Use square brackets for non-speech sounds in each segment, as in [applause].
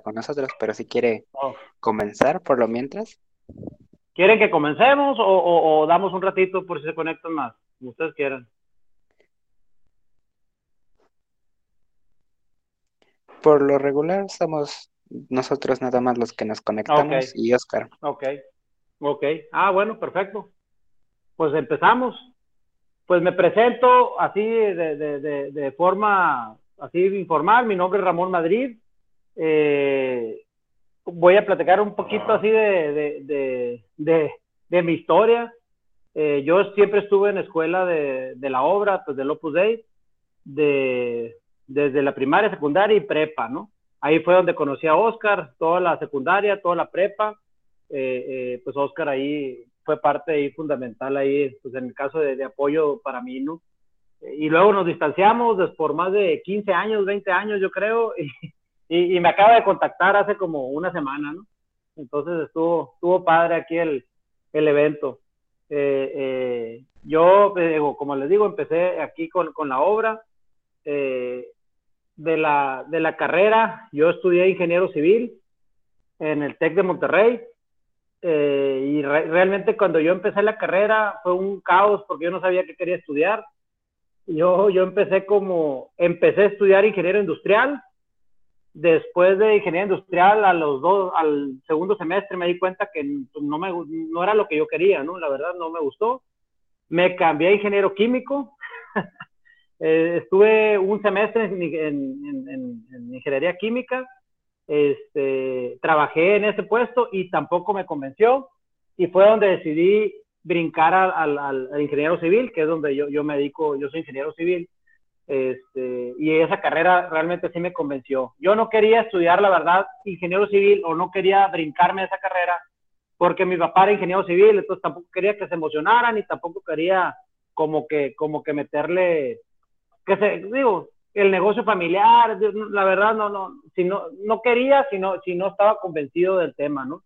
con nosotros, pero si quiere Oh. comenzar por lo mientras. ¿Quieren que comencemos o, o- o damos un ratito por si se conectan más? Como ustedes quieran. Por lo regular somos nosotros nada más los que nos conectamos y Oscar. Ok, ok. Ah, bueno, perfecto. Pues empezamos. Pues me presento así de, de- de- de forma así informal. Mi nombre es Ramón Madrid. Eh, voy a platicar un poquito así de, de, de- de- mi historia. Eh, yo siempre estuve en escuela de, la obra, pues del Opus Dei, de, desde la primaria, secundaria y prepa, ¿no? Ahí fue donde conocí a Oscar, toda la secundaria, toda la prepa. Eh, eh, pues Oscar ahí fue parte ahí fundamental ahí, pues en el caso de, apoyo para mí, ¿no? Eh, Y luego nos distanciamos des- por más de 15 años, 20 años, yo creo, [laughs] y, y, y me acaba de contactar hace como una semana, ¿no? Entonces estuvo, estuvo padre aquí el, el evento. Eh, eh, yo, eh, como les digo, empecé aquí con, con la obra. eh, de, la, de la carrera, yo estudié ingeniero civil en el TEC de Monterrey. eh, y re- realmente cuando yo empecé la carrera fue un caos porque yo no sabía qué quería estudiar. Yo, yo empecé como, empecé a estudiar ingeniero industrial. Después de ingeniería industrial, al segundo semestre me di cuenta que no, era lo que yo quería, ¿no? La verdad no me gustó. Me cambié a ingeniero químico. [laughs] Eh, estuve un semestre en, en- en- en- en ingeniería química. Este, trabajé en ese puesto y tampoco me convenció. Y fue donde decidí brincar al ingeniero civil, que es donde yo, yo me dedico, yo soy ingeniero civil. Este, y esa carrera realmente sí me convenció. Yo no quería estudiar, la verdad, ingeniero civil o no quería brincarme esa carrera porque mi papá era ingeniero civil, entonces tampoco quería que se emocionaran y tampoco quería como que, como que meterle, que se, digo, el negocio familiar, la verdad no, no, si no, no quería, si no, si no estaba convencido del tema, ¿no?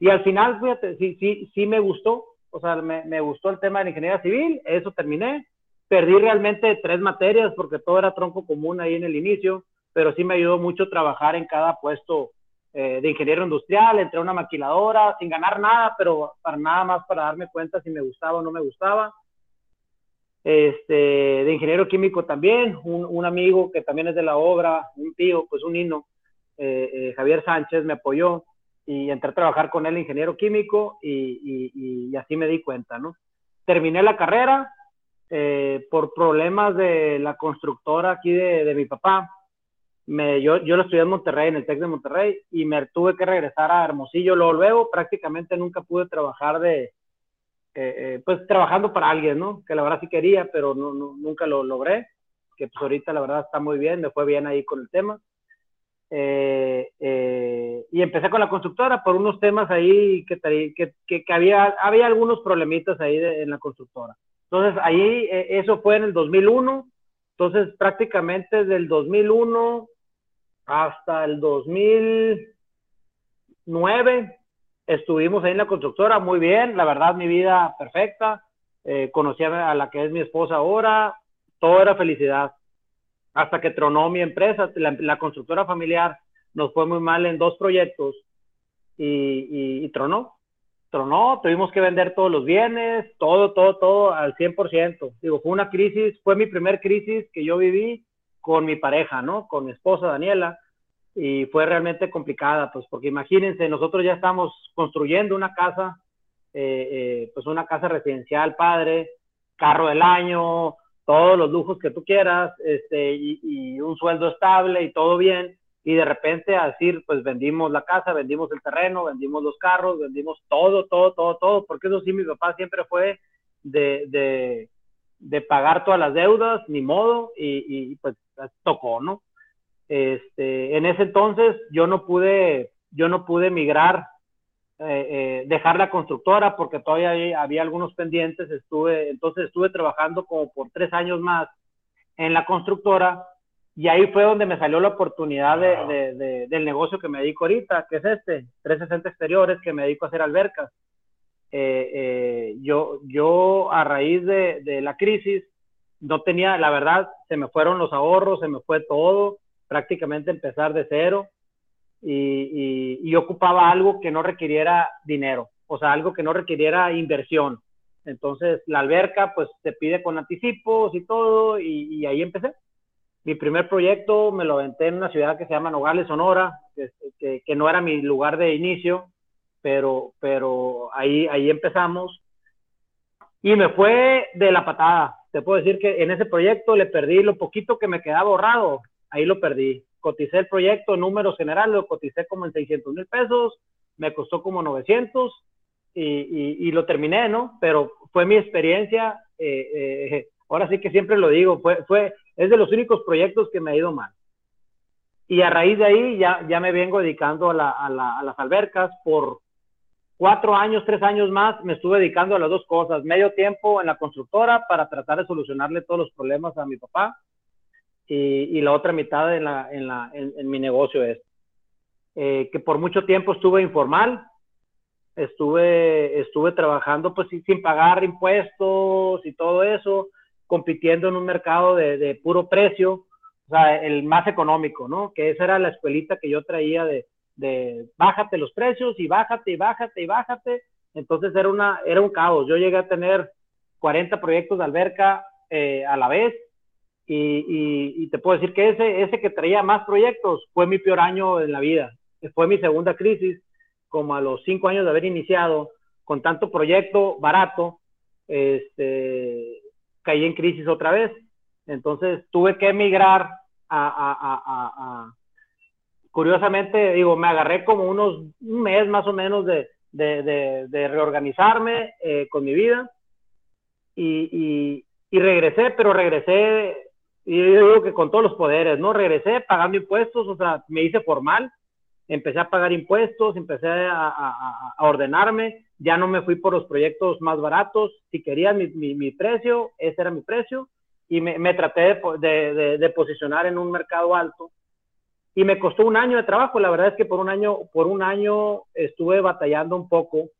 Y al final, fíjate, sí, sí, sí me gustó, o sea, me, me gustó el tema de la ingeniería civil, eso terminé, perdí realmente tres materias porque todo era tronco común ahí en el inicio, pero sí me ayudó mucho trabajar en cada puesto eh, de ingeniero industrial, entré a una maquiladora sin ganar nada, pero para nada más para darme cuenta si me gustaba o no me gustaba. Este, de ingeniero químico también, un, amigo que también es de la obra, un tío, pues un hino, eh, eh, Javier Sánchez me apoyó y entré a trabajar con él ingeniero químico y, y, y así me di cuenta, ¿no? Terminé la carrera eh, por problemas de la constructora aquí de, de mi papá, me, yo, yo lo estudié en Monterrey, en el TEC de Monterrey, y me tuve que regresar a Hermosillo. Luego, luego prácticamente nunca pude trabajar de, eh, eh, pues trabajando para alguien, ¿no? Que la verdad sí quería, pero no, nunca lo logré. Que pues ahorita la verdad está muy bien, me fue bien ahí con el tema. Eh, eh, y empecé con la constructora por unos temas ahí que, que, que, que había, había algunos problemitas ahí de, en la constructora. Entonces ahí, eh, eso fue en el 2001. Entonces prácticamente desde el 2001 hasta el 2009 estuvimos ahí en la constructora, muy bien, la verdad mi vida perfecta, eh, conocí a la que es mi esposa ahora, todo era felicidad, hasta que tronó mi empresa, la, constructora familiar nos fue muy mal en dos proyectos y, tronó, tronó, tuvimos que vender todos los bienes, todo, todo, todo al 100%, digo, fue una crisis, fue mi primer crisis que yo viví con mi pareja, ¿no? Con mi esposa Daniela, y fue realmente complicada, pues porque imagínense, nosotros ya estamos construyendo una casa, eh, eh, pues una casa residencial padre, carro del año, todos los lujos que tú quieras, este, y, y, un sueldo estable y todo bien, y de repente a decir, pues vendimos la casa, vendimos el terreno, vendimos los carros, vendimos todo, todo, todo, todo, porque eso sí, mi papá siempre fue de, de, de pagar todas las deudas, ni modo, y, pues tocó, ¿no? Este, en ese entonces yo no pude, yo no pude migrar, eh, eh, dejar la constructora porque todavía había, había, algunos pendientes. Estuve, entonces estuve trabajando como por tres años más en la constructora y ahí fue donde me salió la oportunidad de, de, de, del negocio que me dedico ahorita, que es este, 360 exteriores, que me dedico a hacer albercas. Eh, yo, yo a raíz de la crisis no tenía, la verdad, se me fueron los ahorros, se me fue todo prácticamente empezar de cero. y, y, ocupaba algo que no requiriera dinero, o sea, algo que no requiriera inversión. Entonces, la alberca, pues, te pide con anticipos y todo, y, y ahí empecé. Mi primer proyecto me lo aventé en una ciudad que se llama Nogales, Sonora, que, que, no era mi lugar de inicio, pero, pero ahí, ahí empezamos. Y me fue de la patada. Te puedo decir que en ese proyecto le perdí lo poquito que me quedaba ahorrado, ahí lo perdí coticé el proyecto números generales, lo coticé como en 600 mil pesos, me costó como 900 y, y, lo terminé, ¿no? Pero fue mi experiencia, eh, eh, ahora sí que siempre lo digo, fue, fue, es de los únicos proyectos que me ha ido mal. Y a raíz de ahí ya, ya me vengo dedicando a, la, a, la, a las albercas. Por cuatro años, tres años más, me estuve dedicando a las dos cosas, medio tiempo en la constructora para tratar de solucionarle todos los problemas a mi papá. Y, la otra mitad en, la, en, la, en, mi negocio es eh, que por mucho tiempo estuve informal, estuve, estuve trabajando pues sin, pagar impuestos y todo eso, compitiendo en un mercado de, puro precio, o sea, el más económico, ¿no? Que esa era la escuelita que yo traía de, de bájate los precios y bájate y bájate y bájate. Entonces era, una, era un caos. Yo llegué a tener 40 proyectos de alberca eh, a la vez y, te puedo decir que ese, ese que traía más proyectos fue mi peor año en la vida. Fue mi segunda crisis, como a los cinco años de haber iniciado, con tanto proyecto barato, este, caí en crisis otra vez. Entonces tuve que emigrar a, curiosamente, digo, me agarré como unos, un mes más o menos de, reorganizarme eh, con mi vida y, y, y, regresé, pero regresé y yo digo que con todos los poderes, ¿no? Regresé pagando impuestos, o sea, me hice formal, empecé a pagar impuestos, empecé a, ordenarme, ya no me fui por los proyectos más baratos, si quería mi, mi, precio, ese era mi precio, y me, me traté de, de, posicionar en un mercado alto. Y me costó un año de trabajo, la verdad es que por un año, por un año estuve batallando un poco,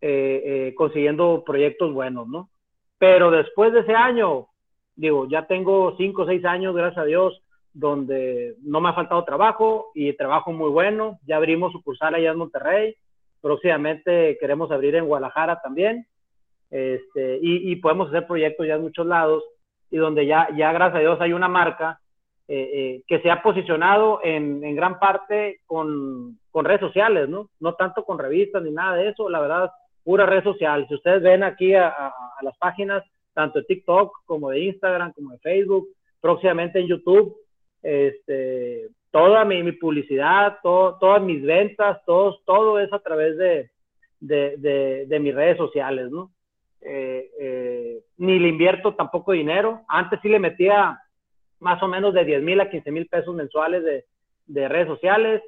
eh, eh, consiguiendo proyectos buenos, ¿no? Pero después de ese año, digo, ya tengo cinco o seis años, gracias a Dios, donde no me ha faltado trabajo y trabajo muy bueno. Ya abrimos sucursal allá en Monterrey. Próximamente queremos abrir en Guadalajara también. Este, y, podemos hacer proyectos ya en muchos lados y donde ya, ya gracias a Dios hay una marca eh, eh, que se ha posicionado en, gran parte con, con, redes sociales, ¿no? No tanto con revistas ni nada de eso, la verdad, pura red social. Si ustedes ven aquí a las páginas, tanto de TikTok como de Instagram, como de Facebook, próximamente en YouTube. Este, toda mi, publicidad, todas mis ventas, todo, todo es a través de, de, de, mis redes sociales, ¿no? Eh, eh, ni le invierto tampoco dinero. Antes sí le metía más o menos de 10 mil a 15 mil pesos mensuales de, de redes sociales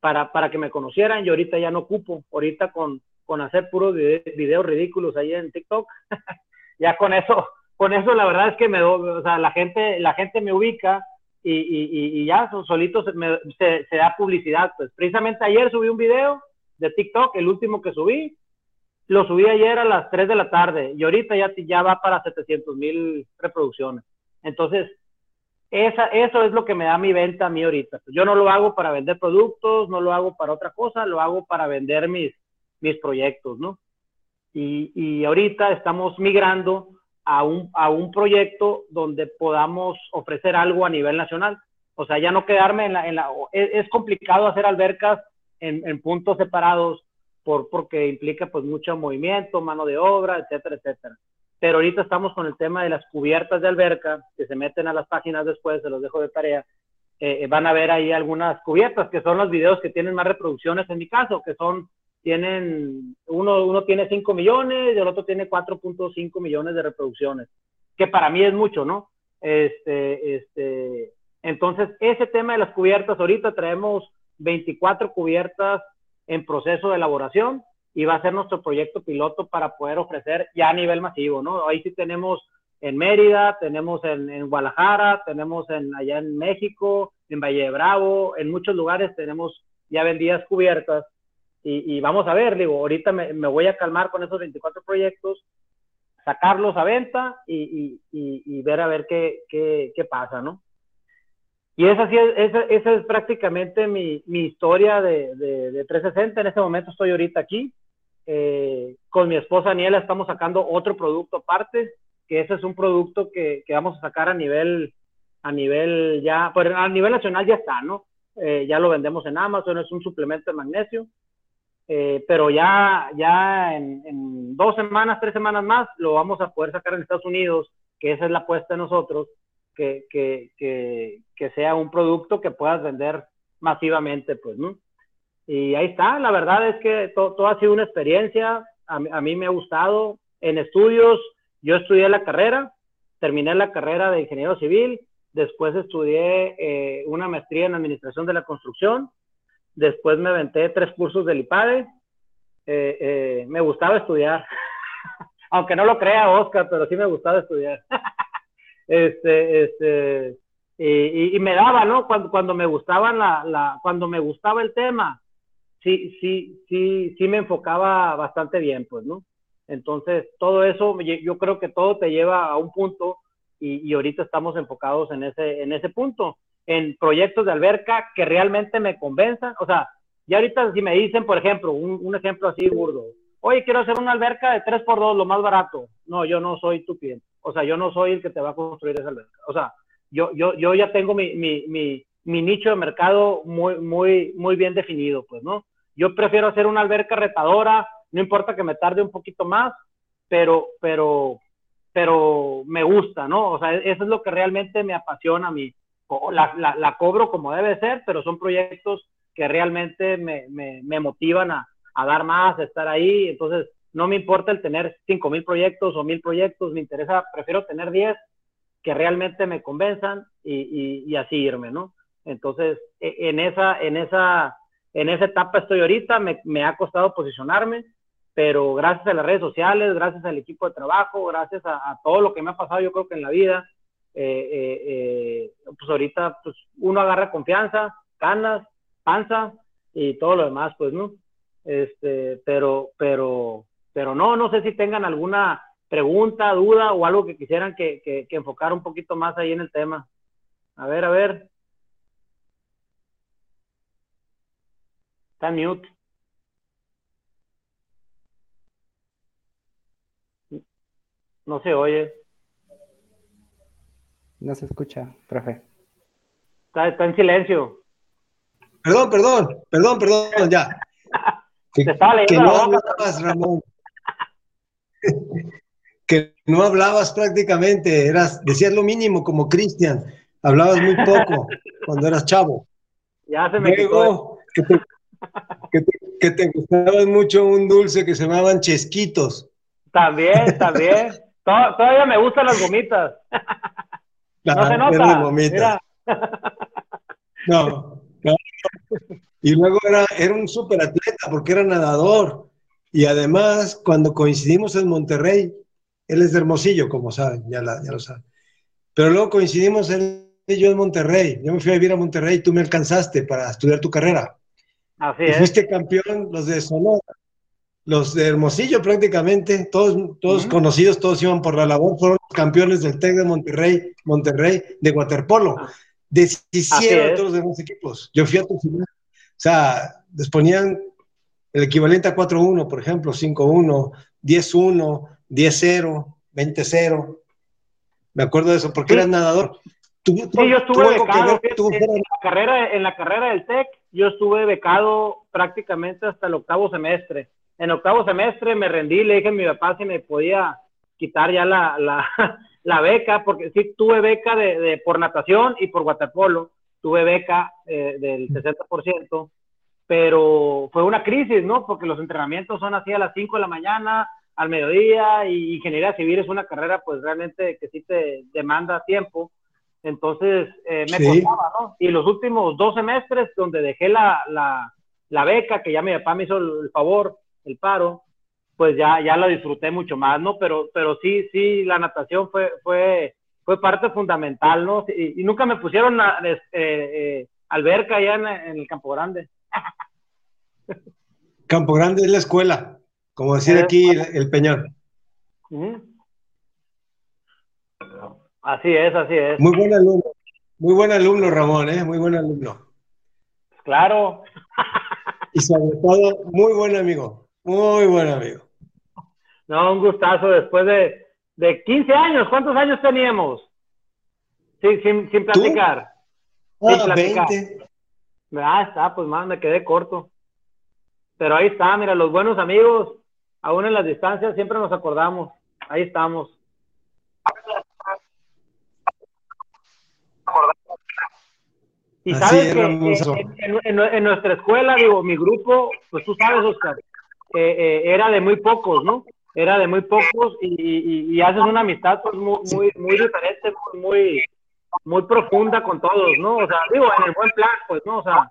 para, para, que me conocieran y ahorita ya no ocupo. Ahorita con, con hacer puros videos ridículos ahí en TikTok, [laughs] ya con eso, con eso la verdad es que me, o sea, la gente, la gente me ubica y, y, y ya solito se, se, se, da publicidad. Pues precisamente ayer subí un video de TikTok, el último que subí, lo subí ayer a las 3 de la tarde y ahorita ya, ya va para 700 mil reproducciones. Entonces, esa, eso es lo que me da mi venta a mí ahorita. Yo no lo hago para vender productos, no lo hago para otra cosa, lo hago para vender mis, mis proyectos, ¿no? Y, ahorita estamos migrando a un, a un proyecto donde podamos ofrecer algo a nivel nacional. O sea, ya no quedarme en la... En la es, complicado hacer albercas en, en, puntos separados por, porque implica pues mucho movimiento, mano de obra, etcétera, etcétera. Pero ahorita estamos con el tema de las cubiertas de alberca, que se meten a las páginas después, se los dejo de tarea. Eh, van a ver ahí algunas cubiertas, que son los videos que tienen más reproducciones en mi caso, que son tienen, uno, uno tiene 5 millones y el otro tiene 4.5 millones de reproducciones, que para mí es mucho, ¿no? Este, este, entonces, ese tema de las cubiertas, ahorita traemos 24 cubiertas en proceso de elaboración y va a ser nuestro proyecto piloto para poder ofrecer ya a nivel masivo, ¿no? Ahí sí tenemos en Mérida, tenemos en, en Guadalajara, tenemos en, allá en México, en Valle de Bravo, en muchos lugares tenemos ya vendidas cubiertas y, vamos a ver, digo, ahorita me, me, voy a calmar con esos 24 proyectos, sacarlos a venta y, y ver a ver qué, qué, qué, pasa, ¿no? y esa, sí es, esa, es prácticamente mi, mi historia de, de, 360. En este momento estoy ahorita aquí. Eh, con mi esposa Aniela estamos sacando otro producto aparte, que ese es un producto que, que vamos a sacar a nivel, a nivel ya, pues a nivel nacional ya está, ¿no? Eh, ya lo vendemos en Amazon, es un suplemento de magnesio. Eh, pero ya, ya en, dos semanas, tres semanas más, lo vamos a poder sacar en Estados Unidos, que esa es la apuesta de nosotros, que, que, que, que sea un producto que puedas vender masivamente, pues, ¿no? Y ahí está, la verdad es que todo, ha sido una experiencia, a, mí me ha gustado. En estudios, yo estudié la carrera, terminé la carrera de ingeniero civil, después estudié eh, una maestría en administración de la construcción, después me aventé tres cursos del IPADE, eh, eh, me gustaba estudiar, [laughs] aunque no lo crea Oscar, pero sí me gustaba estudiar. [laughs] este, este, y, y, me daba, ¿no? Cuando, cuando me gustaban la, la, cuando me gustaba el tema, sí, sí, sí, sí me enfocaba bastante bien, pues, ¿no? Entonces, todo eso, yo creo que todo te lleva a un punto y, y, ahorita estamos enfocados en ese, en ese punto, en proyectos de alberca que realmente me convenzan. O sea, ya ahorita si me dicen, por ejemplo, un, ejemplo así burdo, oye, quiero hacer una alberca de 3x2, lo más barato. No, yo no soy tu cliente. O sea, yo no soy el que te va a construir esa alberca. O sea, yo, yo, yo ya tengo mi, mi, mi, mi nicho de mercado muy, muy, muy bien definido, pues, ¿no? Yo prefiero hacer una alberca retadora, no importa que me tarde un poquito más, pero, pero, pero me gusta, ¿no? O sea, eso es lo que realmente me apasiona a mí. La, la, la cobro como debe ser, pero son proyectos que realmente me, me, me motivan a, a, dar más, a estar ahí. Entonces, no me importa el tener cinco mil proyectos o mil proyectos, me interesa, prefiero tener 10 que realmente me convenzan y, y, así irme, ¿no? Entonces, e, en esa, en esa, en esa etapa estoy ahorita, me, me, ha costado posicionarme, pero gracias a las redes sociales, gracias al equipo de trabajo, gracias a, a todo lo que me ha pasado, yo creo que en la vida, eh, eh, eh, pues ahorita pues uno agarra confianza, ganas, panza y todo lo demás, pues, ¿no? Este, pero, pero, pero no, no sé si tengan alguna pregunta, duda o algo que quisieran que, que, que enfocar un poquito más ahí en el tema. A ver, a ver. Está mute. No se oye. No se escucha, profe. Está, está en silencio. Perdón, perdón, perdón, perdón, [laughs] ya. que, que no hablabas, Ramón. [laughs] que no hablabas prácticamente, eras, decías lo mínimo como Cristian, hablabas muy poco [laughs] cuando eras chavo. Ya se me Luego, que te, que, te, que te gustaba mucho un dulce que se llamaban chesquitos. También, también. Todavía me gustan las gomitas. No se nota. Gomitas. [laughs] No, Y luego era, era un súper atleta porque era nadador. Y además, cuando coincidimos en Monterrey, él es de Hermosillo, como saben, ya, ya lo saben. Pero luego coincidimos él y yo en Monterrey. Yo me fui a vivir a Monterrey y tú me alcanzaste para estudiar tu carrera. Así es. Fuiste campeón, los de Sonora, los de Hermosillo prácticamente, todos, todos conocidos, todos iban por la labor, fueron campeones del TEC de Monterrey, Monterrey, de waterpolo. Deshicieron todos los demás equipos. Yo fui a tu final. O sea, les ponían el equivalente a 4-1, por ejemplo, 5-1, 10-1, 10-0, 20-0. Me acuerdo de eso, porque sí. eras nadador. ¿Tú, sí, yo estuve becado. en, la carrera, en la carrera del TEC, yo estuve becado prácticamente hasta el octavo semestre. En octavo semestre me rendí, le dije a mi papá si me podía quitar ya la, la, [laughs] la beca, porque sí tuve beca de, de, por natación y por waterpolo, tuve beca eh, del 60%, pero fue una crisis, ¿no? Porque los entrenamientos son así a las 5 de la mañana, al mediodía y ingeniería civil es una carrera pues realmente que sí te demanda tiempo. Entonces eh, me sí. costaba, ¿no? Y los últimos dos semestres donde dejé la, la, la, beca, que ya mi papá me hizo el favor, el paro, pues ya, ya la disfruté mucho más, ¿no? Pero, pero sí, sí, la natación fue, fue, fue parte fundamental, ¿no? Y, y nunca me pusieron a, eh, eh, alberca allá en, en, el Campo Grande. [laughs] Campo Grande es la escuela. Como decir aquí el, el Peñón. Así es, así es. Muy buen alumno. Muy buen alumno, Ramón, ¿eh? Muy buen alumno. Claro. Y sobre todo, muy buen amigo. Muy buen amigo. No, un gustazo después de, de 15 años. ¿Cuántos años teníamos? Sí, sin, sin platicar. sin ah, platicar. 20. Ah, está, pues más, me quedé corto. Pero ahí está, mira, los buenos amigos, aún en las distancias, siempre nos acordamos. Ahí estamos. Y sabes que en, nuestra escuela, digo, mi grupo, pues tú sabes, Oscar, eh, eh, era de muy pocos, ¿no? Era de muy pocos y, haces una amistad pues, muy, muy, muy diferente, muy, muy profunda con todos, ¿no? O sea, digo, en el buen plan, pues, ¿no? O sea,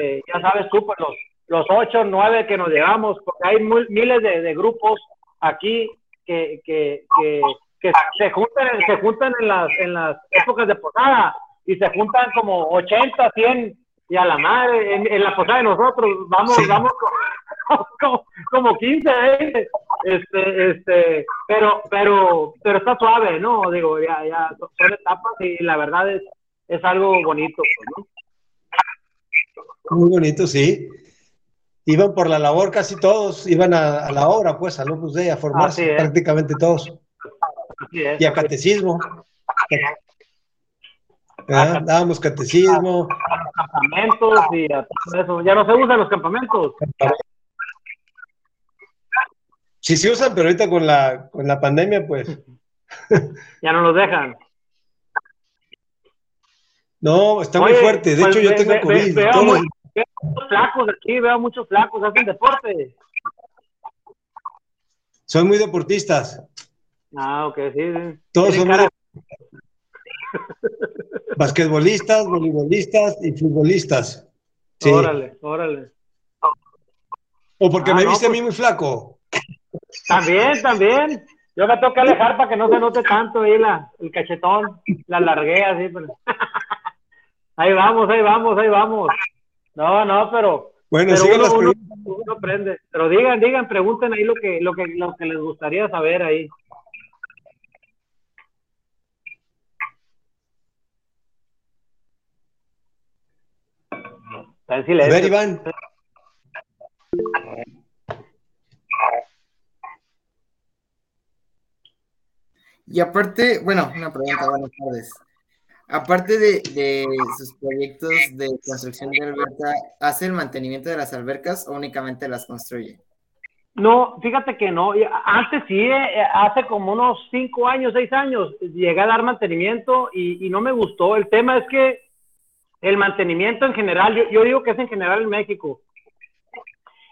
eh, ya sabes tú, pues los, los ocho, nueve que nos llegamos, porque hay miles de, de, grupos aquí que, que, que, que, se juntan, se juntan en las, en las épocas de posada y se juntan como 80, 100 y a la madre, en, la posada de nosotros, vamos, vamos [laughs] como, como 15, 20, este, este, pero, pero, pero está suave, ¿no? Digo, ya, ya son etapas y la verdad es, es algo bonito, ¿no? Muy bonito, sí. Iban por la labor casi todos, iban a, la obra, pues, al Opus Dei, a formarse prácticamente todos. y a catecismo. Ah, dábamos catecismo. A, los campamentos y a todo eso. Ya no se usan los campamentos. Sí se usan, pero ahorita con la, con la pandemia, pues. [laughs] ya no los dejan. No, está muy fuerte. De pues hecho, yo tengo COVID. veo, muchos flacos aquí, veo muchos flacos, hacen deporte. Son muy deportistas. Ah, ok, sí. Todos son muy [laughs] basquetbolistas, voleibolistas y futbolistas. Órale, órale. O porque ah, me viste a mí pues muy flaco. También, también. Yo me que alejar para que no se note tanto ahí la, el cachetón, la largué así. Pero... [laughs] ahí vamos, ahí vamos, ahí vamos. No, no, pero. Bueno, pero uno, uno, aprende. Pero digan, digan, pregunten ahí lo que, lo que, lo que les gustaría saber ahí. A ver, Iván. Y aparte, bueno, una pregunta, buenas tardes. Aparte de, sus proyectos de construcción de alberca, ¿hace el mantenimiento de las albercas o únicamente las construye? No, fíjate que no. Antes sí, eh, hace como unos cinco años, seis años, llegué a dar mantenimiento y, no me gustó. El tema es que el mantenimiento en general, yo, yo digo que es en general en México.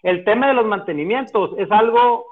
El tema de los mantenimientos es algo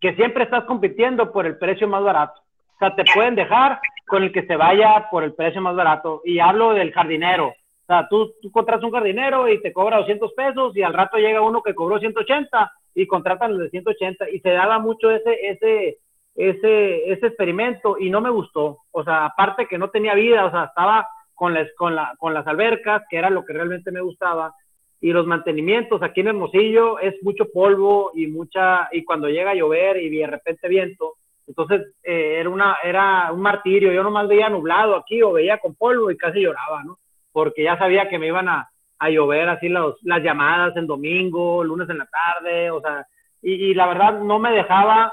que siempre estás compitiendo por el precio más barato. O sea, te pueden dejar con el que se vaya por el precio más barato. Y hablo del jardinero. O sea, tú, contratas un jardinero y te cobra 200 pesos y al rato llega uno que cobró 180 y contratan el de 180 y se daba mucho ese, ese, ese, ese experimento y no me gustó. O sea, aparte que no tenía vida, o sea, estaba con las, con, la, con las albercas, que era lo que realmente me gustaba, y los mantenimientos aquí en Hermosillo es mucho polvo y mucha, y cuando llega a llover y de repente viento, entonces, eh, era, una, era un martirio. Yo nomás veía nublado aquí o veía con polvo y casi lloraba, ¿no? Porque ya sabía que me iban a, a llover así los, las llamadas en domingo, lunes en la tarde, o sea, y, y, la verdad no me dejaba,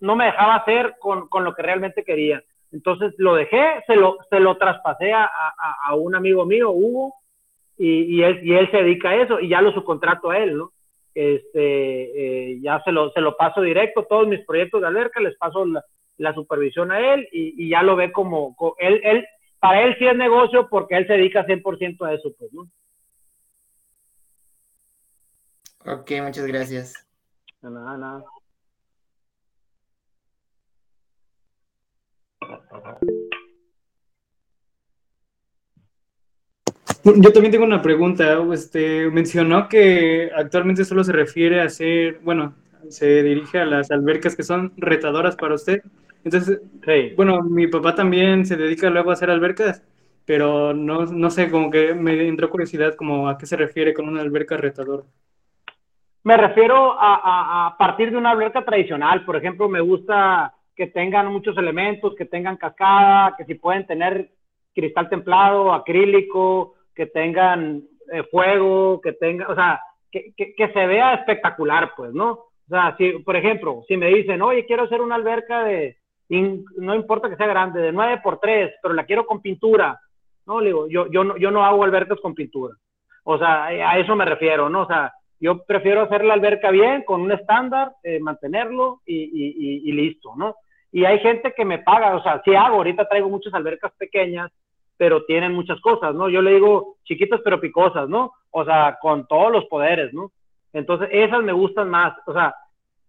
no me dejaba hacer con, con, lo que realmente quería. Entonces lo dejé, se lo, se lo traspasé a, a, a un amigo mío, Hugo, y, y, él, y él se dedica a eso, y ya lo subcontrato a él, ¿no? este, eh, ya se lo, se lo paso directo, todos mis proyectos de alerta, les paso la, supervisión a él y, ya lo ve como, él, él, para él sí es negocio porque él se dedica 100% a eso, pues, ¿no? Ok, muchas gracias. Nada, nada. Yo también tengo una pregunta. Este, mencionó que actualmente solo se refiere a hacer, bueno, se dirige a las albercas que son retadoras para usted. Entonces, bueno, mi papá también se dedica luego a hacer albercas, pero no, no sé, como que me entró curiosidad como a qué se refiere con una alberca retadora. Me refiero a, a, partir de una alberca tradicional. Por ejemplo, me gusta que tengan muchos elementos, que tengan cascada, que si pueden tener cristal templado, acrílico, que tengan eh, fuego, que tengan, o sea, que, se vea espectacular, pues, ¿no? O sea, si, por ejemplo, si me dicen, oye, quiero hacer una alberca de, no importa que sea grande, de 9 por 3, pero la quiero con pintura, ¿no? Le digo, yo, yo, no, yo no hago albercas con pintura. O sea, a eso me refiero, ¿no? O sea, yo prefiero hacer la alberca bien, con un estándar, eh, mantenerlo y, y, y, listo, ¿no? Y hay gente que me paga, o sea, sí hago, ahorita traigo muchas albercas pequeñas, pero tienen muchas cosas, ¿no? Yo le digo chiquitas pero picosas, ¿no? O sea, con todos los poderes, ¿no? Entonces, esas me gustan más, o sea,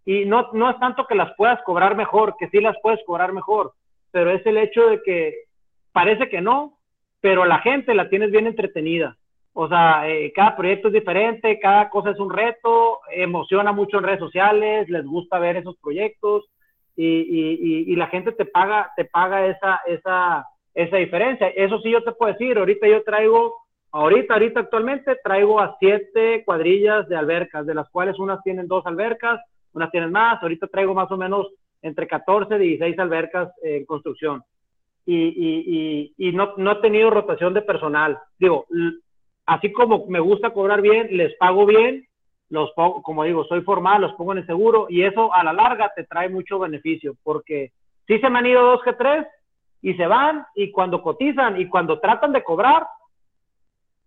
y no, no es tanto que las puedas cobrar mejor, que sí las puedes cobrar mejor, pero es el hecho de que parece que no, pero la gente la tienes bien entretenida. O sea, eh, cada proyecto es diferente, cada cosa es un reto, emociona mucho en redes sociales, les gusta ver esos proyectos y, la gente te paga, te paga esa, esa, esa diferencia. Eso sí yo te puedo decir, ahorita yo traigo, ahorita, ahorita actualmente traigo a siete cuadrillas de albercas, de las cuales unas tienen dos albercas, unas tienen más, ahorita traigo más o menos entre 14 y 16 albercas en construcción. Y, y no, no he tenido rotación de personal. Digo, así como me gusta cobrar bien, les pago bien, los pongo, como digo, soy formal, los pongo en seguro y eso a la larga te trae mucho beneficio porque si se me han ido dos que tres, y se van y cuando cotizan y cuando tratan de cobrar,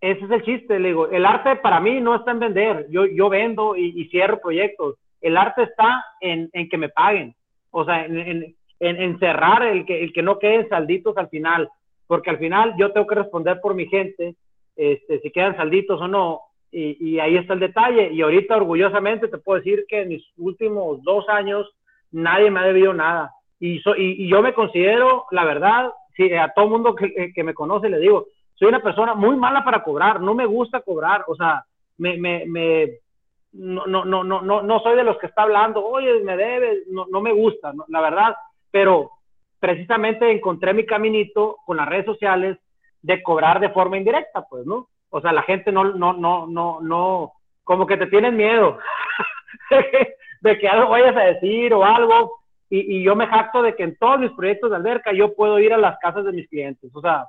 ese es el chiste, le digo, el arte para mí no está en vender, yo, yo vendo y, cierro proyectos, el arte está en, en, que me paguen, o sea, en, en, cerrar el que, el que no queden salditos al final, porque al final yo tengo que responder por mi gente, este, si quedan salditos o no, y, ahí está el detalle. Y ahorita orgullosamente te puedo decir que en mis últimos dos años nadie me ha debido nada. Y, y, yo me considero, la verdad, a todo mundo que, que, me conoce le digo, soy una persona muy mala para cobrar, no me gusta cobrar, o sea, me no, no, no, no, no soy de los que está hablando, oye, me debes, no, no me gusta, la verdad, pero precisamente encontré mi caminito con las redes sociales de cobrar de forma indirecta, pues, ¿no? O sea, la gente no, no, no, no, no, como que te tienen miedo [laughs] de que algo vayas a decir o algo, y, yo me jacto de que en todos mis proyectos de alberca yo puedo ir a las casas de mis clientes. O sea,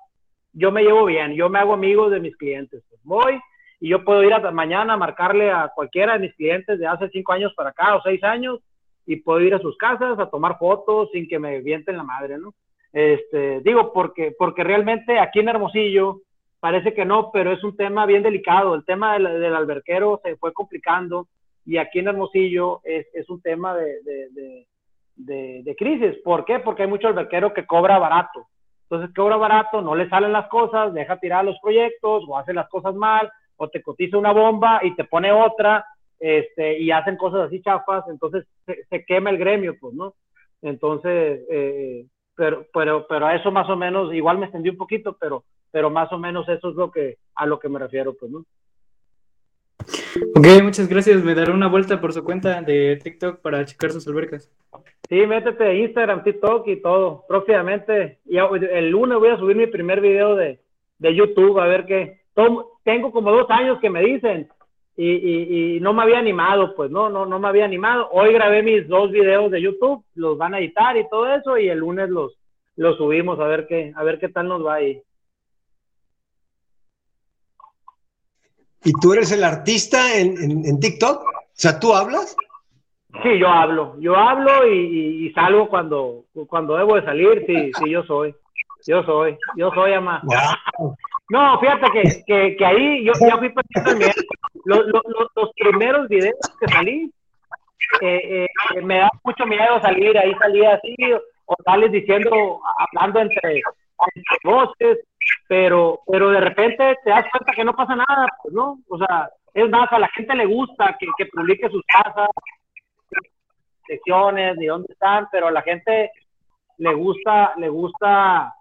yo me llevo bien, yo me hago amigos de mis clientes. Pues voy y yo puedo ir hasta mañana a marcarle a cualquiera de mis clientes de hace cinco años para acá o seis años y puedo ir a sus casas a tomar fotos sin que me vienten la madre, ¿no? Este, digo, porque, porque realmente aquí en Hermosillo parece que no, pero es un tema bien delicado. El tema del, alberquero se fue complicando y aquí en Hermosillo es, un tema de, crisis. ¿Por qué? Porque hay mucho alberquero que cobra barato. Entonces, cobra barato, no le salen las cosas, deja tirar los proyectos o hace las cosas mal, o te cotiza una bomba y te pone otra, este, y hacen cosas así chafas, entonces se, quema el gremio, pues, ¿no? Entonces, eh, pero, pero, pero a eso más o menos, igual me extendí un poquito, pero, pero más o menos eso es lo que, a lo que me refiero, pues, ¿no? Ok, muchas gracias. Me daré una vuelta por su cuenta de TikTok para checar sus albercas. Sí, métete a Instagram, TikTok y todo. Próximamente, y el lunes voy a subir mi primer video de, de YouTube, a ver qué. tengo como dos años que me dicen y, y, y, no me había animado, pues no, no, no me había animado. Hoy grabé mis dos videos de YouTube, los van a editar y todo eso, y el lunes los, los subimos a ver qué, a ver qué tal nos va ahí. ¿Y tú eres el artista en, en, TikTok? O sea, ¿tú hablas? Sí, yo hablo. Yo hablo y, salgo cuando, cuando debo de salir. Sí, sí, yo soy. Yo soy. Yo soy, ama. No, fíjate que, que, que, ahí yo ya fui el Los, los, los, primeros videos que salí, eh, eh, me da mucho miedo salir. Ahí salía así, o sales diciendo, hablando entre voces, pero, pero de repente te das cuenta que no pasa nada, pues, ¿no? O sea, es más, a la gente le gusta que, que publique sus casas, secciones, ni dónde están, pero a la gente le gusta, le gusta,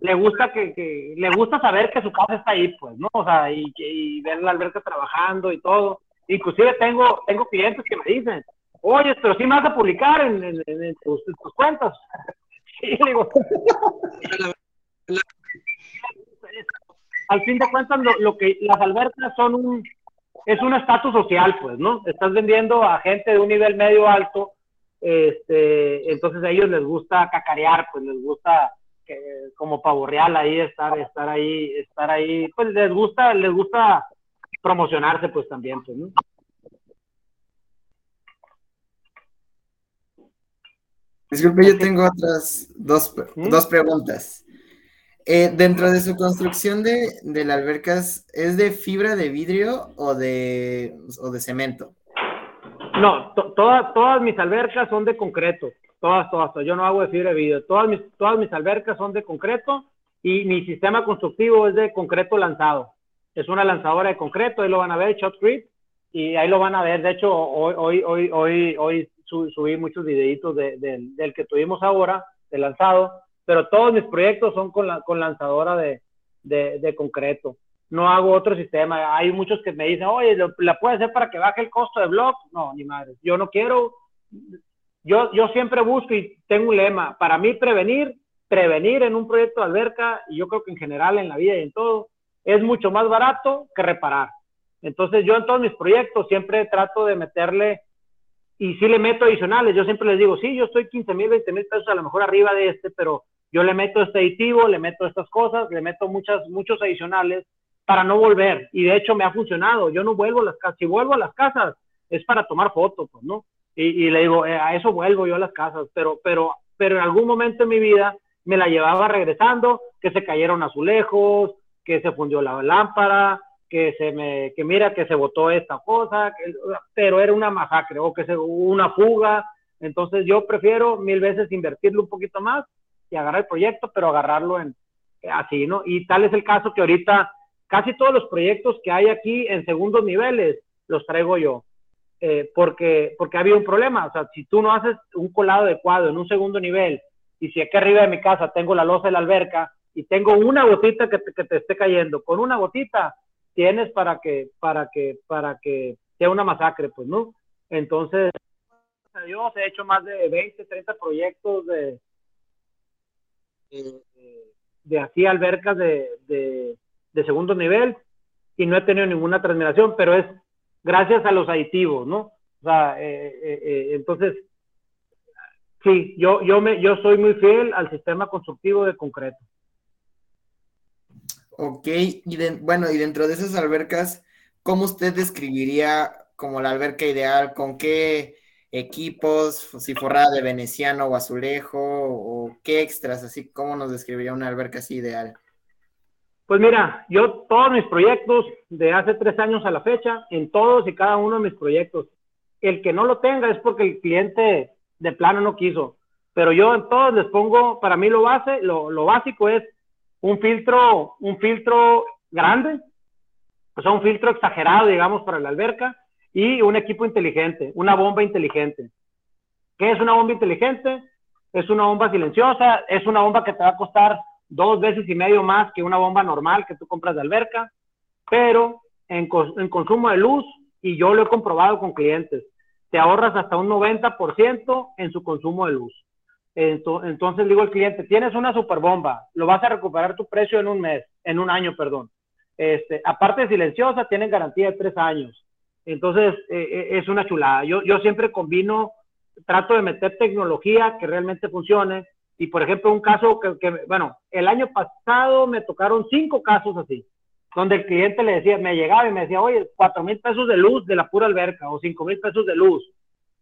le gusta que, le gusta saber que su casa está ahí, pues, ¿no? O sea, y, y ver la alberca trabajando y todo. Inclusive tengo, tengo clientes que me dicen, oye, pero sí me vas a publicar en, en, tus, tus, cuentas. [laughs] y digo, [laughs] al fin de cuentas lo, que las albercas son un es un estatus social, pues, ¿no? Estás vendiendo a gente de un nivel medio alto, este, entonces a ellos les gusta cacarear, pues les gusta como pavo real ahí, estar, estar ahí, estar ahí, pues les gusta, les gusta promocionarse pues también, pues, ¿no? Disculpe, yo tengo otras dos, ¿Mm? dos preguntas. Eh, dentro de su construcción de, de las albercas, ¿es de fibra de vidrio o de, o de cemento? No, todas, todas mis albercas son de concreto. Todas, todas. Yo no hago de fibra de vidrio. Todas mis, todas mis albercas son de concreto y mi sistema constructivo es de concreto lanzado. Es una lanzadora de concreto, ahí lo van a ver, Shotcrete, y ahí lo van a ver. De hecho, hoy, hoy, hoy, hoy, hoy subí muchos videitos de, del que tuvimos ahora, de lanzado pero todos mis proyectos son con, la, con lanzadora de, de, concreto. No hago otro sistema. Hay muchos que me dicen, oye, ¿la puede hacer para que baje el costo de blog? No, ni madre. Yo no quiero. Yo, yo siempre busco y tengo un lema. Para mí, prevenir, prevenir en un proyecto de alberca, y yo creo que en general en la vida y en todo, es mucho más barato que reparar. Entonces, yo en todos mis proyectos siempre trato de meterle y si le meto adicionales. Yo siempre les digo, sí, yo estoy 15 mil, 20 mil pesos a lo mejor arriba de este, pero yo le meto este aditivo, le meto estas cosas, le meto muchas, muchos adicionales para no volver. Y de hecho me ha funcionado. Yo no vuelvo a las casas. Si vuelvo a las casas es para tomar fotos, pues, ¿no? Y, le digo, eh, a eso vuelvo yo a las casas. Pero, pero, pero en algún momento en mi vida me la llevaba regresando, que se cayeron azulejos, que se fundió la lámpara, que se me, que mira que se botó esta cosa, pero era una masacre o que se una fuga. Entonces yo prefiero mil veces invertirlo un poquito más y agarrar el proyecto, pero agarrarlo en así, ¿no? Y tal es el caso que ahorita casi todos los proyectos que hay aquí en segundos niveles los traigo yo. Eh, porque, porque ha habido un problema. O sea, si tú no haces un colado adecuado en un segundo nivel, y si aquí arriba de mi casa tengo la losa de la alberca y tengo una gotita que te, que te esté cayendo, con una gotita tienes para que, para que, para que sea una masacre, pues, ¿no? Entonces, Dios, he hecho más de 20, 30 proyectos de, de, así albercas de, de, segundo nivel y no he tenido ninguna transmiración, pero es gracias a los aditivos, ¿no? O sea, eh, eh, eh, entonces, sí, yo, yo, me, yo soy muy fiel al sistema constructivo de concreto. Ok, y bueno, y dentro de esas albercas, ¿cómo usted describiría como la alberca ideal? ¿Con qué equipos, si forrada de veneciano o azulejo, o qué extras, así como nos describiría una alberca así ideal. Pues mira, yo todos mis proyectos de hace tres años a la fecha, en todos y cada uno de mis proyectos, el que no lo tenga es porque el cliente de plano no quiso. Pero yo en todos les pongo, para mí lo base, lo, lo básico es un filtro, un filtro grande, o sea, un filtro exagerado, digamos, para la alberca, y un equipo inteligente, una bomba inteligente. ¿Qué es una bomba inteligente? Es una bomba silenciosa, es una bomba que te va a costar dos veces y medio más que una bomba normal que tú compras de alberca, pero en, en consumo de luz, y yo lo he comprobado con clientes, te ahorras hasta un 90% en su consumo de luz. Entonces digo al cliente, tienes una super bomba, lo vas a recuperar tu precio en un mes, en un año, perdón. Este, aparte de silenciosa, tienen garantía de tres años. Entonces, eh, eh, es una chulada. Yo, yo siempre combino, trato de meter tecnología que realmente funcione. Y, por ejemplo, un caso que, que, bueno, el año pasado me tocaron cinco casos así, donde el cliente le decía, me llegaba y me decía, oye, cuatro mil pesos de luz de la pura alberca o cinco mil pesos de luz.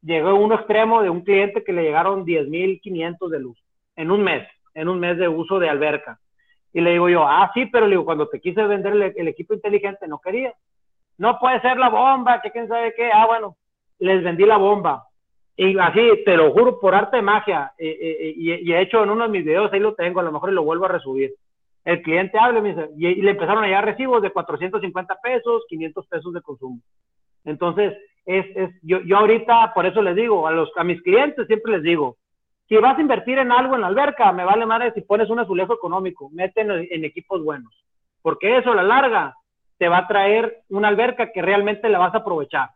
Llegó a un extremo de un cliente que le llegaron diez mil quinientos de luz en un mes, en un mes de uso de alberca. Y le digo yo, ah, sí, pero le digo, cuando te quise vender el equipo inteligente no quería no puede ser la bomba, que quién sabe qué, ah, bueno, les vendí la bomba. Y así, te lo juro, por arte de magia, eh, eh, eh, y, he hecho en uno de mis videos, ahí lo tengo, a lo mejor lo vuelvo a resubir. El cliente habla y, le empezaron a llegar recibos de 450 pesos, 500 pesos de consumo. Entonces, es, es, yo, yo ahorita, por eso les digo, a, los, a mis clientes siempre les digo, si vas a invertir en algo en la alberca, me vale madre si pones un azulejo económico, mete en equipos buenos, porque eso a la larga te va a traer una alberca que realmente la vas a aprovechar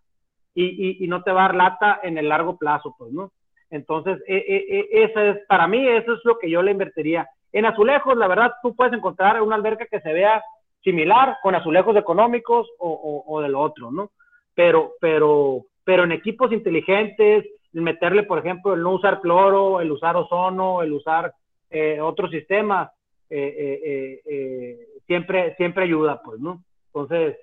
y, y, no te va a dar lata en el largo plazo, pues, ¿no? Entonces, e, e, e, eso es, para mí, eso es lo que yo le invertiría. En azulejos, la verdad, tú puedes encontrar una alberca que se vea similar con azulejos económicos o, o, lo otro, ¿no? Pero, pero, pero en equipos inteligentes, meterle, por ejemplo, el no usar cloro, el usar ozono, el usar eh, otros sistemas, siempre, siempre ayuda, pues, ¿no? Entonces,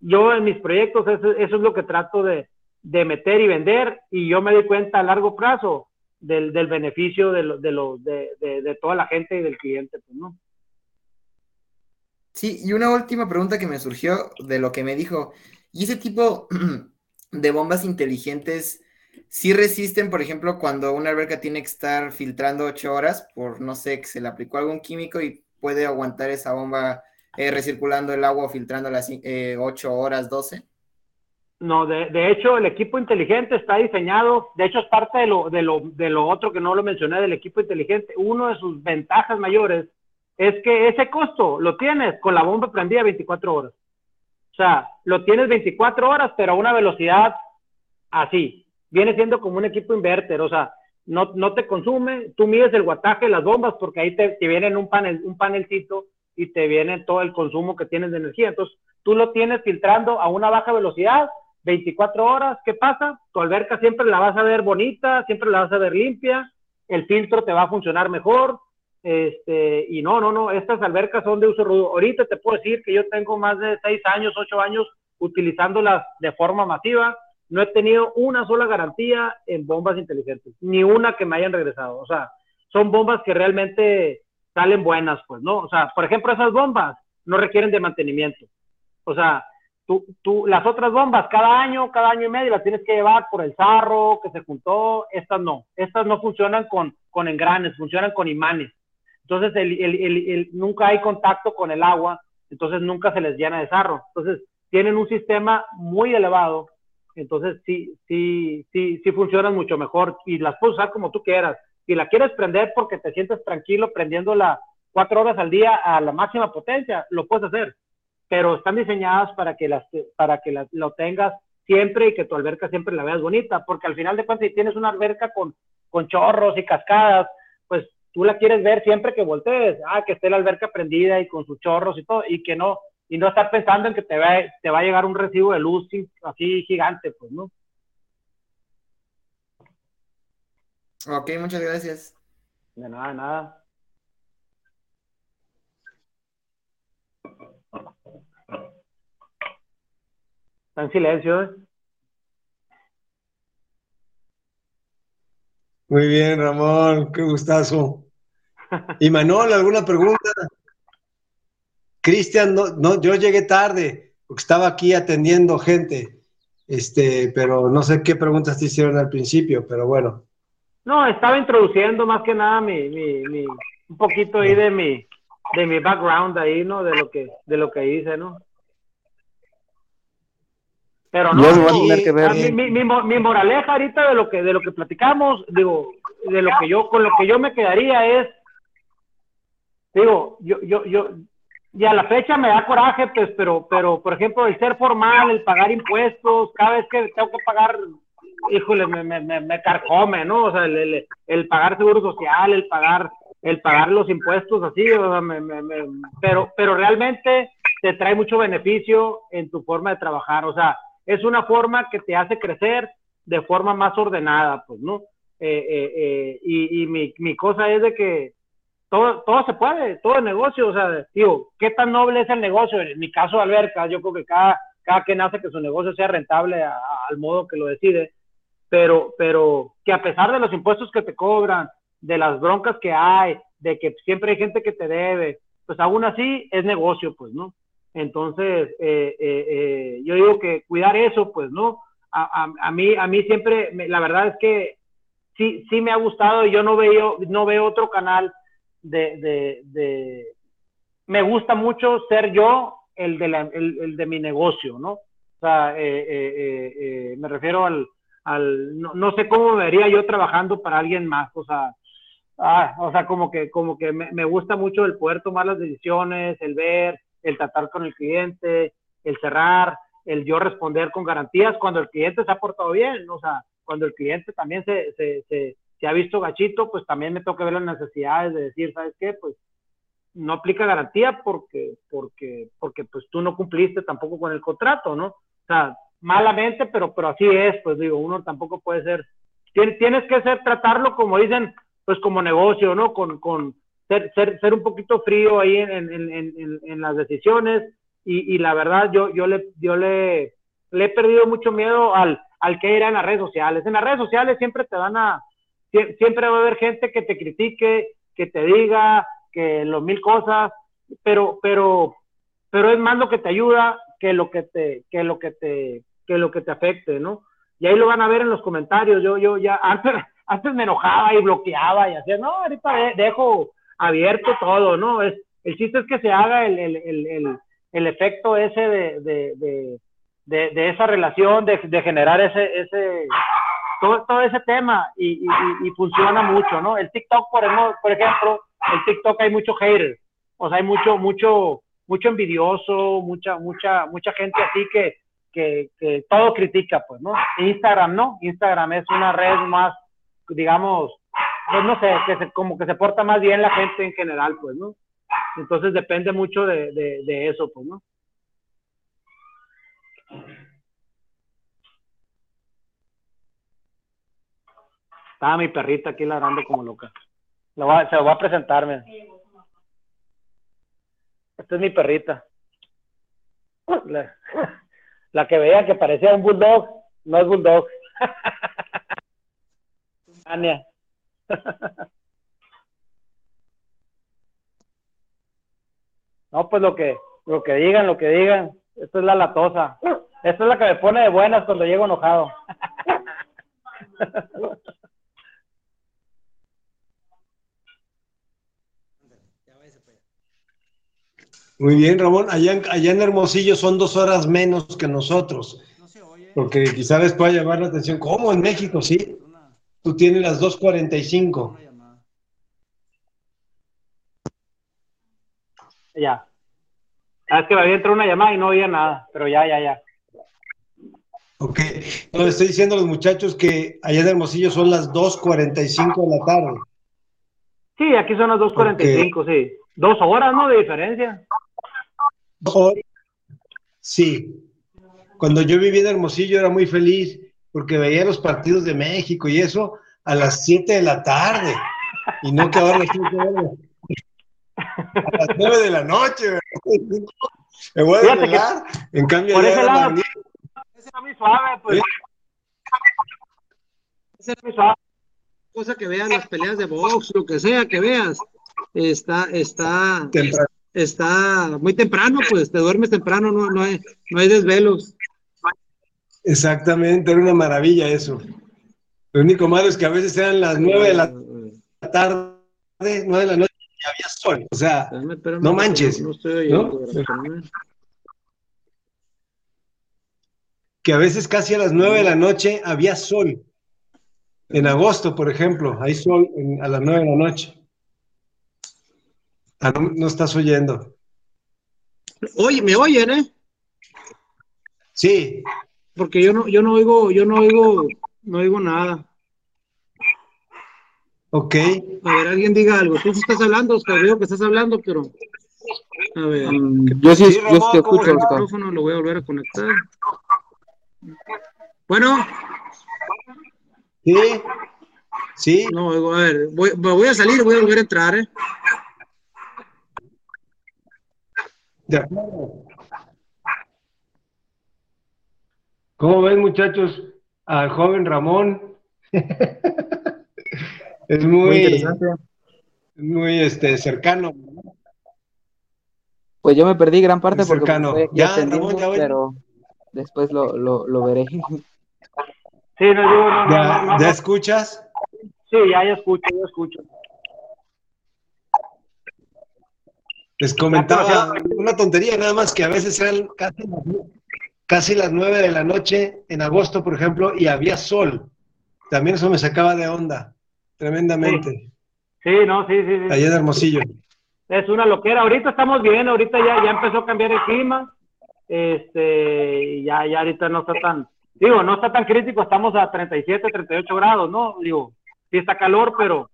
yo en mis proyectos eso, es lo que trato de, de, meter y vender y yo me doy cuenta a largo plazo del, del beneficio de, lo, de, lo, de, de, toda la gente y del cliente, pues, ¿no? Sí, y una última pregunta que me surgió de lo que me dijo. ¿Y ese tipo [clears throat] de bombas inteligentes sí resisten, por ejemplo, cuando una alberca tiene que estar filtrando ocho horas por, no sé, que se le aplicó algún químico y puede aguantar esa bomba eh, recirculando el agua filtrando las eh, ocho horas, doce? No, de, de, hecho, el equipo inteligente está diseñado, de hecho es parte de lo, de, lo, de lo otro que no lo mencioné del equipo inteligente. Uno de sus ventajas mayores es que ese costo lo tienes con la bomba prendida 24 horas. O sea, lo tienes 24 horas, pero a una velocidad así. Viene siendo como un equipo inverter, o sea, no, no te consume, tú mides el guataje de las bombas porque ahí te, te viene un, panel, un panelcito y te viene todo el consumo que tienes de energía. Entonces, tú lo tienes filtrando a una baja velocidad, 24 horas, ¿qué pasa? Tu alberca siempre la vas a ver bonita, siempre la vas a ver limpia, el filtro te va a funcionar mejor, este, y no, no, no, estas albercas son de uso rudo. Ahorita te puedo decir que yo tengo más de 6 años, 8 años utilizándolas de forma masiva. No he tenido una sola garantía en bombas inteligentes, ni una que me hayan regresado. O sea, son bombas que realmente salen buenas, pues, ¿no? O sea, por ejemplo, esas bombas no requieren de mantenimiento. O sea, tú, tú, las otras bombas, cada año, cada año y medio, las tienes que llevar por el sarro que se juntó. Estas no. Estas no funcionan con, con engranes, funcionan con imanes. Entonces, el, el, el, nunca hay contacto con el agua, entonces nunca se les llena de sarro. Entonces, tienen un sistema muy elevado, entonces sí, sí, sí, sí funcionan mucho mejor y las puedes usar como tú quieras. Si la quieres prender porque te sientes tranquilo prendiéndola cuatro horas al día a la máxima potencia, lo puedes hacer, pero están diseñadas para que, las, para que las, lo tengas siempre y que tu alberca siempre la veas bonita, porque al final de cuentas, si tienes una alberca con, con chorros y cascadas, pues tú la quieres ver siempre que voltees, ah, que esté la alberca prendida y con sus chorros y todo, y que no, y no estar pensando en que te va, te va a llegar un recibo de luz así gigante, pues, ¿no? Ok, muchas gracias. De nada, de nada. Está en silencio, ¿eh? Muy bien, Ramón, qué gustazo. Y Manuel, ¿alguna pregunta? Cristian, no, no, yo llegué tarde porque estaba aquí atendiendo gente, este, pero no sé qué preguntas te hicieron al principio, pero bueno. No, estaba introduciendo más que nada mi, mi, mi un poquito ahí de mi, de mi background ahí, ¿no? De lo que, de lo que hice, ¿no? Pero no, mi, mi, mi, moraleja ahorita de lo que de lo que platicamos, digo, de lo que yo con lo que yo me quedaría es digo, yo yo yo y a la fecha me da coraje, pues, pero pero por ejemplo, el ser formal, el pagar impuestos, cada vez que tengo que pagar híjole, me, me, me, carcome, ¿no? O sea, el, el, pagar seguro social, el pagar el pagar los impuestos así, o sea, me, pero pero realmente te trae mucho beneficio en tu forma de trabajar, o sea, es una forma que te hace crecer de forma más ordenada, pues, ¿no? Eh, eh, eh, y, y mi, mi, cosa es de que todo, todo se puede, todo el negocio, o sea, digo, ¿qué tan noble es el negocio? En mi caso, Alberca, yo creo que cada, cada quien hace que su negocio sea rentable al modo que lo decide, pero, pero que a pesar de los impuestos que te cobran, de las broncas que hay, de que siempre hay gente que te debe, pues aún así es negocio, pues, ¿no? Entonces, eh, eh, eh, yo digo que cuidar eso, pues, ¿no? A, a, mí, a mí siempre, la verdad es que sí, sí me ha gustado y yo no veo, no veo otro canal de, de, de me gusta mucho ser yo el de, la, el, el de mi negocio, ¿no? O sea, me refiero al, al no, no, sé cómo me vería yo trabajando para alguien más, o sea, ah, o sea, como que, como que me, me gusta mucho el poder tomar las decisiones, el ver, el tratar con el cliente, el cerrar, el yo responder con garantías cuando el cliente se ha portado bien, o sea, cuando el cliente también se, se, se, ha visto gachito, pues también me toca ver las necesidades de decir, ¿sabes qué? Pues no aplica garantía porque, porque, porque pues tú no cumpliste tampoco con el contrato, ¿no? O sea, malamente, pero, pero así es, pues digo, uno tampoco puede ser, tienes, que ser, tratarlo como dicen, pues como negocio, ¿no? Con, con ser, ser, ser un poquito frío ahí en, en, en, en las decisiones y, y, la verdad yo, yo, le, yo le, le he perdido mucho miedo al, al que era en las redes sociales. En las redes sociales siempre te van a, siempre va a haber gente que te critique, que te diga que los mil cosas, pero, pero, pero es más lo que te ayuda que lo que te, que lo que te, que lo que te afecte, ¿no? Y ahí lo van a ver en los comentarios. Yo, yo ya [laughs] antes, antes me enojaba y bloqueaba y hacía, no, ahorita dejo abierto todo, ¿no? Es, el chiste es que se haga el, el, el, el efecto ese de, de, de, de, esa relación, de, generar ese, ese, todo, todo ese tema y, y, funciona mucho, ¿no? El TikTok, por, por ejemplo, el TikTok hay mucho hater, o sea, hay mucho, mucho, mucho envidioso, mucha, mucha, mucha gente así que, que, que todo critica, pues, ¿no? Instagram, ¿no? Instagram es una red más, digamos, pues no sé, que se, como que se porta más bien la gente en general, pues, ¿no? Entonces depende mucho de, de, eso, pues, ¿no? Estaba mi perrita aquí ladrando como loca. Lo va, se lo voy a presentarme. Esta es mi perrita. La, la, que veía que parecía un bulldog, no es bulldog. [laughs] Ania. No, pues lo que, lo que digan, lo que digan. Esta es la latosa. Esta es la que me pone de buenas cuando llego enojado. [laughs] Muy bien, Ramón. Allá en, allá en Hermosillo son dos horas menos que nosotros. Porque quizás les pueda llamar la atención. ¿Cómo en México? Sí. Tú tienes las 2.45. Ya. Ah, es que me había entrado una llamada y no oía nada, pero ya, ya, ya. Ok. No, estoy diciendo a los muchachos que allá en Hermosillo son las 2.45 de la tarde. Sí, aquí son las 2.45, okay. sí. Dos horas, ¿no? De diferencia. Horas. Sí. Cuando yo vivía en Hermosillo era muy feliz porque veía los partidos de México y eso a las 7 de la tarde. Y no que ahora a las 9 de la noche. [laughs] Me voy a desvelar. En cambio, por ese lado, ese era muy suave, pues. Ese era muy suave. Cosa que vean las peleas de box, lo que sea que veas, está, está, temprano. Está muy temprano, pues te duermes temprano, no, no, hay, no hay desvelos. Exactamente, era una maravilla eso. Lo único malo es que a veces eran las 9 de la tarde, 9 de la noche y había sol. O sea, espérame, espérame, no manches. No estoy ¿no? Que a veces casi a las 9 de la noche había sol. En agosto, por ejemplo, hay sol en, a las 9 de la noche. Ah, no, no, estás oyendo. Oye, ¿me oyen, eh? Sí. Porque yo no, yo no oigo, yo no oigo, no oigo nada. Ok. A ver, alguien diga algo. Tú estás hablando, Oscar, veo que estás hablando, pero. A ver. Um, yo sí, sí yo te escucho. El micrófono lo voy a volver a conectar. Bueno. Sí. Sí. No, a ver, voy, voy a salir, voy a volver a entrar, ¿eh? De acuerdo. ¿Cómo ven, muchachos, al joven Ramón? [laughs] es muy, muy interesante. Muy este, cercano. Pues yo me perdí gran parte muy porque cercano. ya, Ramón, ya pero después lo, lo, lo veré. Sí, no, digo, no, ¿Ya, no, no, ¿Ya escuchas? Sí, ya, ya escucho, ya escucho. Les comentaba una tontería, nada más que a veces eran casi, casi las nueve de la noche en agosto, por ejemplo, y había sol. También eso me sacaba de onda, tremendamente. Sí, sí no, sí, sí, sí. Allá en Hermosillo. Es una loquera. Ahorita estamos bien, ahorita ya, ya empezó a cambiar el clima. Este, ya, ya ahorita no está tan, digo, no está tan crítico, estamos a 37, 38 grados, ¿no? Digo, sí está calor, pero,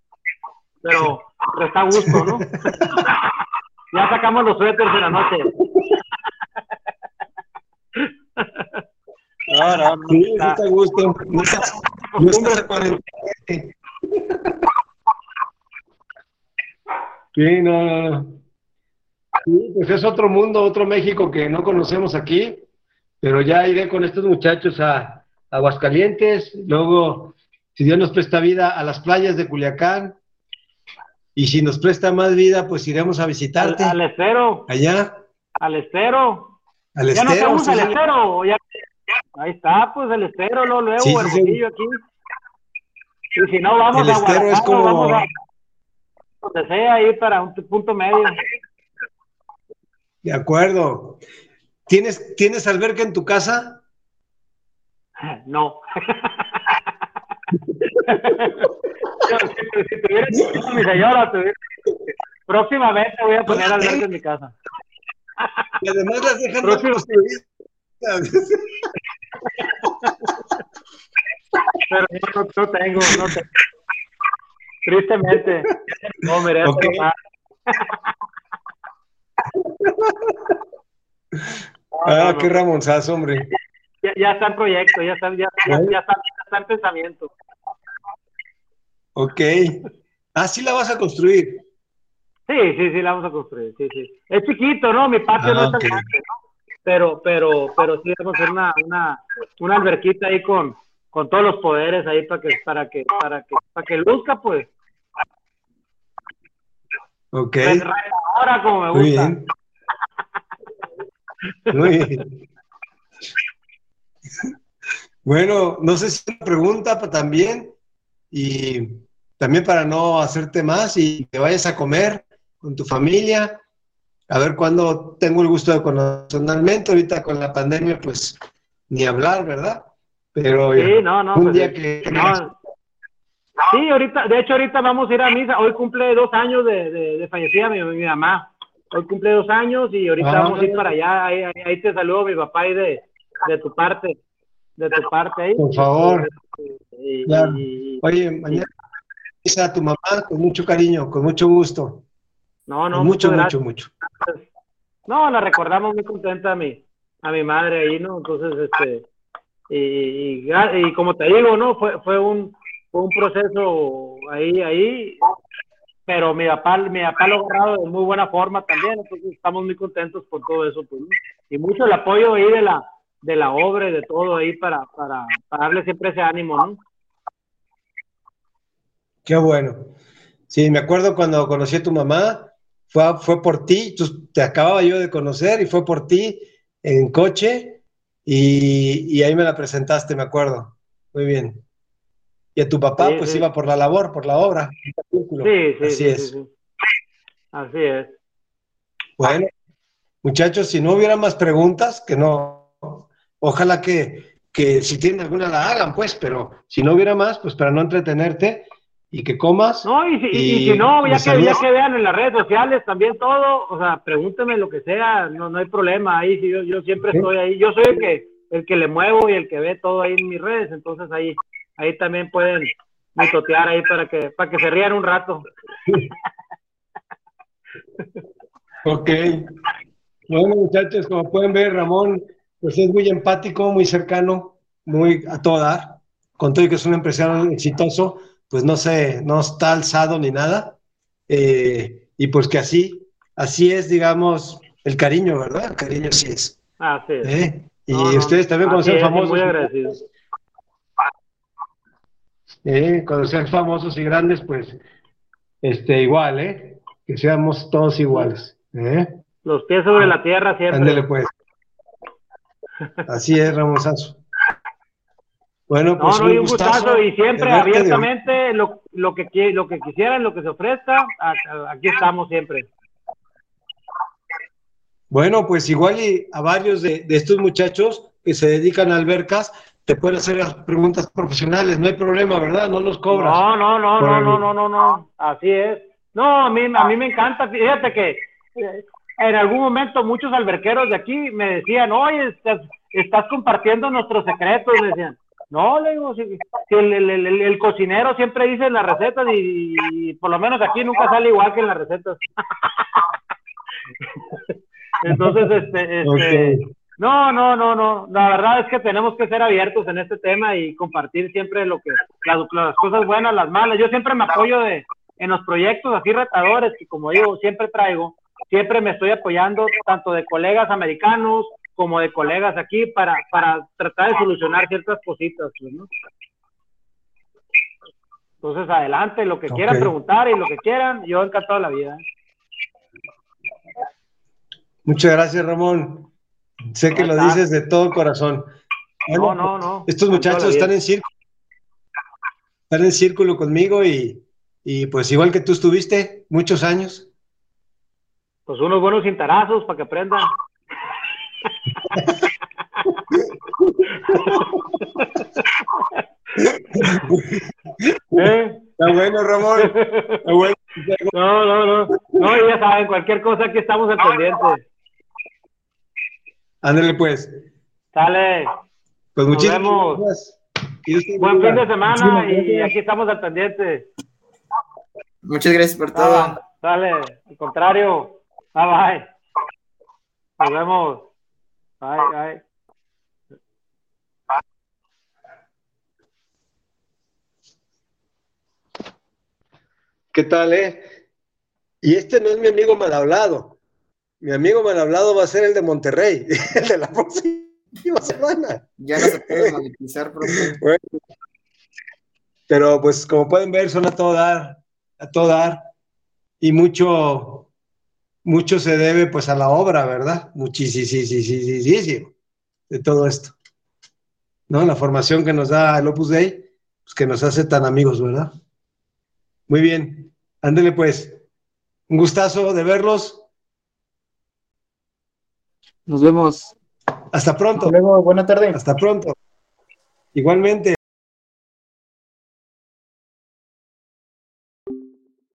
pero, pero está a gusto, ¿no? [laughs] Ya sacamos los suéteres en la noche. No, no, no. Sí, está a gusto. No está, no está Sí, no, no, no. Sí, pues es otro mundo, otro México que no conocemos aquí, pero ya iré con estos muchachos a Aguascalientes, luego, si Dios nos presta vida, a las playas de Culiacán, y si nos presta más vida, pues iremos a visitarte. Al, estero. Allá. Al estero. Al ya estero. no estamos al estero. Ya... Ahí está, pues el estero, lo luego, sí, sí, aquí. Y si no, vamos el a estero es como... vamos a... Donde sea, ahí para un punto medio. De acuerdo. ¿Tienes, ¿Tienes alberca en tu casa? [laughs] No. [laughs] si tuviera mi señora, tuviera... próximamente voy a poner alberca en mi casa. Y además las dejan. Pero no, no, tengo, no tengo. Tristemente, no merezco okay. más. ah, qué Ramonzazo, hombre. Ya, ya, está en proyecto, ya está, ya, ya, ya, está, ya está en pensamiento. Ok. Ah, sí la vas a construir. Sí, sí, sí, la vamos a construir, sí, sí. Es chiquito, ¿no? Mi patio ah, no es tan grande, ¿no? Pero, pero, pero sí vamos a hacer una, una, una alberquita ahí con, con todos los poderes ahí para que, para que, para que, para que luzca, pues. Ok. Ahora como me gusta. Muy bien. Muy bien. Bueno, no sé si una pregunta también y también para no hacerte más y que vayas a comer con tu familia. A ver cuándo tengo el gusto de conocer personalmente. Ahorita con la pandemia, pues ni hablar, ¿verdad? Pero sí, no, no, un pues, día que... No. Sí, ahorita, de hecho ahorita vamos a ir a misa. Hoy cumple dos años de, de, de fallecida mi, mi, mamá. Hoy cumple dos años y ahorita ah, vamos a ir para allá. Ahí, ahí, ahí, te saludo mi papá y de, de tu parte. De tu parte ahí. Por favor. Y, claro. y, Oye, mañana a tu mamá con mucho cariño, con mucho gusto. No, no, mucho, mucho, mucho. No, la recordamos muy contenta a mi, a mi madre ahí, ¿no? Entonces, este, y, y, y como te digo, ¿no? Fue, fue un, fue un proceso ahí, ahí, pero mi papá, mi papá lo ha logrado de muy buena forma también, entonces estamos muy contentos por todo eso, pues, ¿no? y mucho el apoyo ahí de la, de la obra y de todo ahí para, para, para darle siempre ese ánimo, ¿no? Qué bueno. Sí, me acuerdo cuando conocí a tu mamá, fue, fue por ti, tú, te acababa yo de conocer y fue por ti en coche y, y ahí me la presentaste, me acuerdo. Muy bien. Y a tu papá, Sí, pues sí. iba por la labor, por la obra. Sí, sí, Así sí, es. sí, sí. Así es. Bueno, muchachos, si no hubiera más preguntas, que no, ojalá que, que si tienen alguna la hagan, pues, pero si no hubiera más, pues para no entretenerte y que comas. No, y si, y- si no, ya que, ya que vean en las redes sociales también todo, o sea, pregúntenme lo que sea, no, no hay problema, ahí sí, yo, yo siempre Sí. estoy ahí, yo soy el que, el que le muevo y el que ve todo ahí en mis redes, entonces ahí, ahí también pueden mitotear ahí para que, para que se rían un rato. [laughs] Ok. Bueno, muchachos, como pueden ver, Ramón, pues es muy empático, muy cercano, muy a todo dar. Con todo y que es un empresario exitoso, pues no se, no está alzado ni nada. Eh, y pues que así, así es, digamos, el cariño, ¿verdad? El cariño así es. Así es. ¿eh? Y No, ustedes también cuando sean famosos, Muy agradecidos. ¿eh? cuando sean famosos y grandes, pues este, igual, ¿eh? Que seamos todos iguales. ¿eh? Los pies sobre la tierra siempre. Ándele pues. [laughs] Así es, Ramón. Bueno, No, pues no, y un gustazo y siempre abiertamente lo, lo que lo que quisieran, lo que se ofrezca, aquí estamos siempre. Bueno, pues igual y a varios de, de estos muchachos que se dedican a albercas, te pueden hacer las preguntas profesionales, no hay problema, ¿verdad? No los cobras. No, no, no, no, el- no, no, no, no, así es. No, a mí, a mí me encanta, fíjate que eh, en algún momento muchos alberqueros de aquí me decían, oye, estás, estás compartiendo nuestros secretos, me decían. No, le digo, si, si el, el- el- el- cocinero siempre dice las recetas y, y por lo menos aquí nunca sale igual que en las recetas. [laughs] Entonces, este, este, no, no, no, no. La verdad es que tenemos que ser abiertos en este tema y compartir siempre lo que las, las cosas buenas, las malas. Yo siempre me apoyo de, en los proyectos así retadores que como digo, siempre traigo, siempre me estoy apoyando tanto de colegas americanos como de colegas aquí para, para tratar de solucionar ciertas cositas. Pues, ¿no? Entonces, adelante, lo que quieran preguntar y lo que quieran, yo encantado la vida. Muchas gracias, Ramón. Sé que lo dices de todo corazón. no, no, no. Estos muchachos están en círculo. Están en círculo conmigo y, y pues igual que tú estuviste muchos años. Pues unos buenos cintarazos para que aprendan. ¿Eh? Está bueno, Ramón. Está bueno. No, no, no. No, ya saben, cualquier cosa aquí estamos al pendiente. Ándale, pues. Sale. Pues muchísimas gracias. Buen fin de semana y aquí estamos al pendiente. Muchas gracias por todo. sale, al contrario. Bye bye. Nos vemos. Bye, bye. ¿Qué tal, eh? Y este no es mi amigo mal hablado. Mi amigo mal hablado va a ser el de Monterrey, [laughs] el de la próxima semana. Ya no se puede monetizar, bueno, pero pues como pueden ver, son a todo dar, a todo dar. Y mucho, mucho se debe pues a la obra, ¿verdad? Muchísimo de todo esto. ¿No? La formación que nos da el Opus Dei, pues que nos hace tan amigos, ¿verdad? Muy bien, ándele pues. Un gustazo de verlos. Nos vemos. Hasta pronto. Hasta luego, buena tarde. Hasta pronto. Igualmente.